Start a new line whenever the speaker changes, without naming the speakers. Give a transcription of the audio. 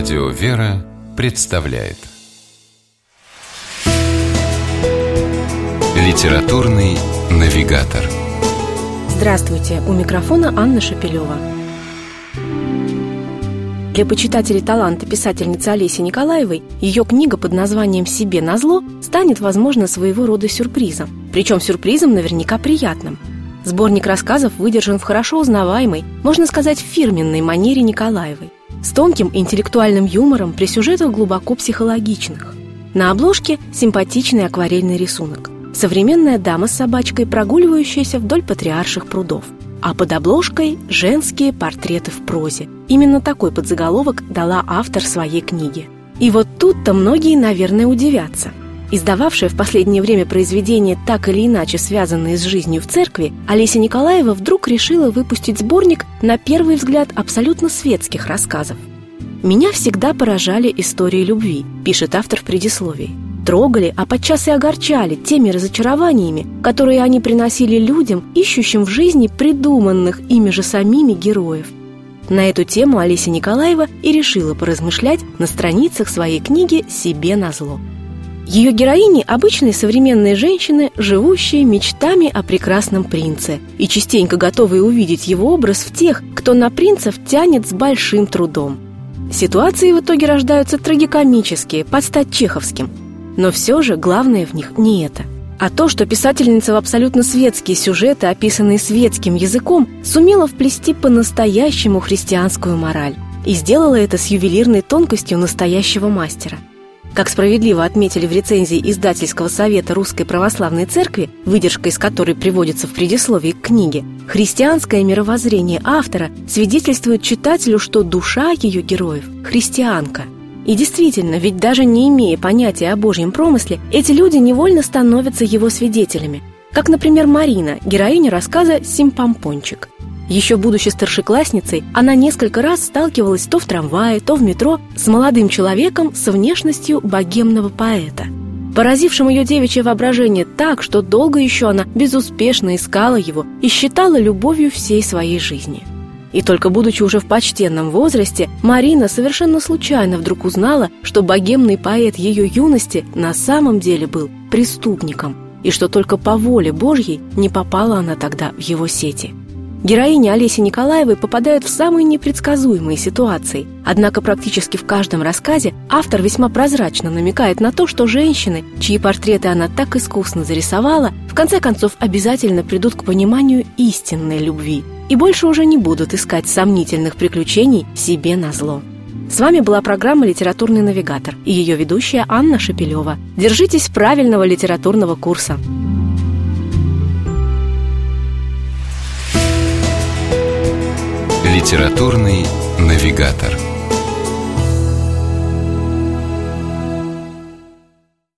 Радио «Вера» представляет Литературный навигатор
Здравствуйте! У микрофона Анна Шапилева. Для почитателей таланта писательницы Олеси Николаевой ее книга под названием «Себе назло» станет, возможно, своего рода сюрпризом. Причем сюрпризом наверняка приятным. Сборник рассказов выдержан в хорошо узнаваемой, можно сказать, фирменной манере Николаевой с тонким интеллектуальным юмором при сюжетах глубоко психологичных. На обложке симпатичный акварельный рисунок. Современная дама с собачкой, прогуливающаяся вдоль патриарших прудов. А под обложкой – женские портреты в прозе. Именно такой подзаголовок дала автор своей книги. И вот тут-то многие, наверное, удивятся. Издававшая в последнее время произведения, так или иначе связанные с жизнью в церкви, Олеся Николаева вдруг решила выпустить сборник, на первый взгляд, абсолютно светских рассказов. «Меня всегда поражали истории любви», – пишет автор в предисловии. Трогали, а подчас и огорчали теми разочарованиями, которые они приносили людям, ищущим в жизни придуманных ими же самими героев. На эту тему Олеся Николаева и решила поразмышлять на страницах своей книги «Себе назло». Ее героини – обычные современные женщины, живущие мечтами о прекрасном принце и частенько готовые увидеть его образ в тех, кто на принцев тянет с большим трудом. Ситуации в итоге рождаются трагикомические, под стать чеховским. Но все же главное в них не это – а то, что писательница в абсолютно светские сюжеты, описанные светским языком, сумела вплести по-настоящему христианскую мораль и сделала это с ювелирной тонкостью настоящего мастера – как справедливо отметили в рецензии издательского совета Русской Православной Церкви, выдержка из которой приводится в предисловии к книге, христианское мировоззрение автора свидетельствует читателю, что душа ее героев – христианка. И действительно, ведь даже не имея понятия о Божьем промысле, эти люди невольно становятся его свидетелями. Как, например, Марина, героиня рассказа «Симпампончик». Еще будучи старшеклассницей, она несколько раз сталкивалась то в трамвае, то в метро с молодым человеком со внешностью богемного поэта. Поразившим ее девичье воображение так, что долго еще она безуспешно искала его и считала любовью всей своей жизни. И только будучи уже в почтенном возрасте, Марина совершенно случайно вдруг узнала, что богемный поэт ее юности на самом деле был преступником, и что только по воле Божьей не попала она тогда в его сети. Героини Олеси Николаевой попадают в самые непредсказуемые ситуации. Однако практически в каждом рассказе автор весьма прозрачно намекает на то, что женщины, чьи портреты она так искусно зарисовала, в конце концов обязательно придут к пониманию истинной любви и больше уже не будут искать сомнительных приключений себе на зло. С вами была программа «Литературный навигатор» и ее ведущая Анна Шапилева. Держитесь правильного литературного курса.
Литературный навигатор.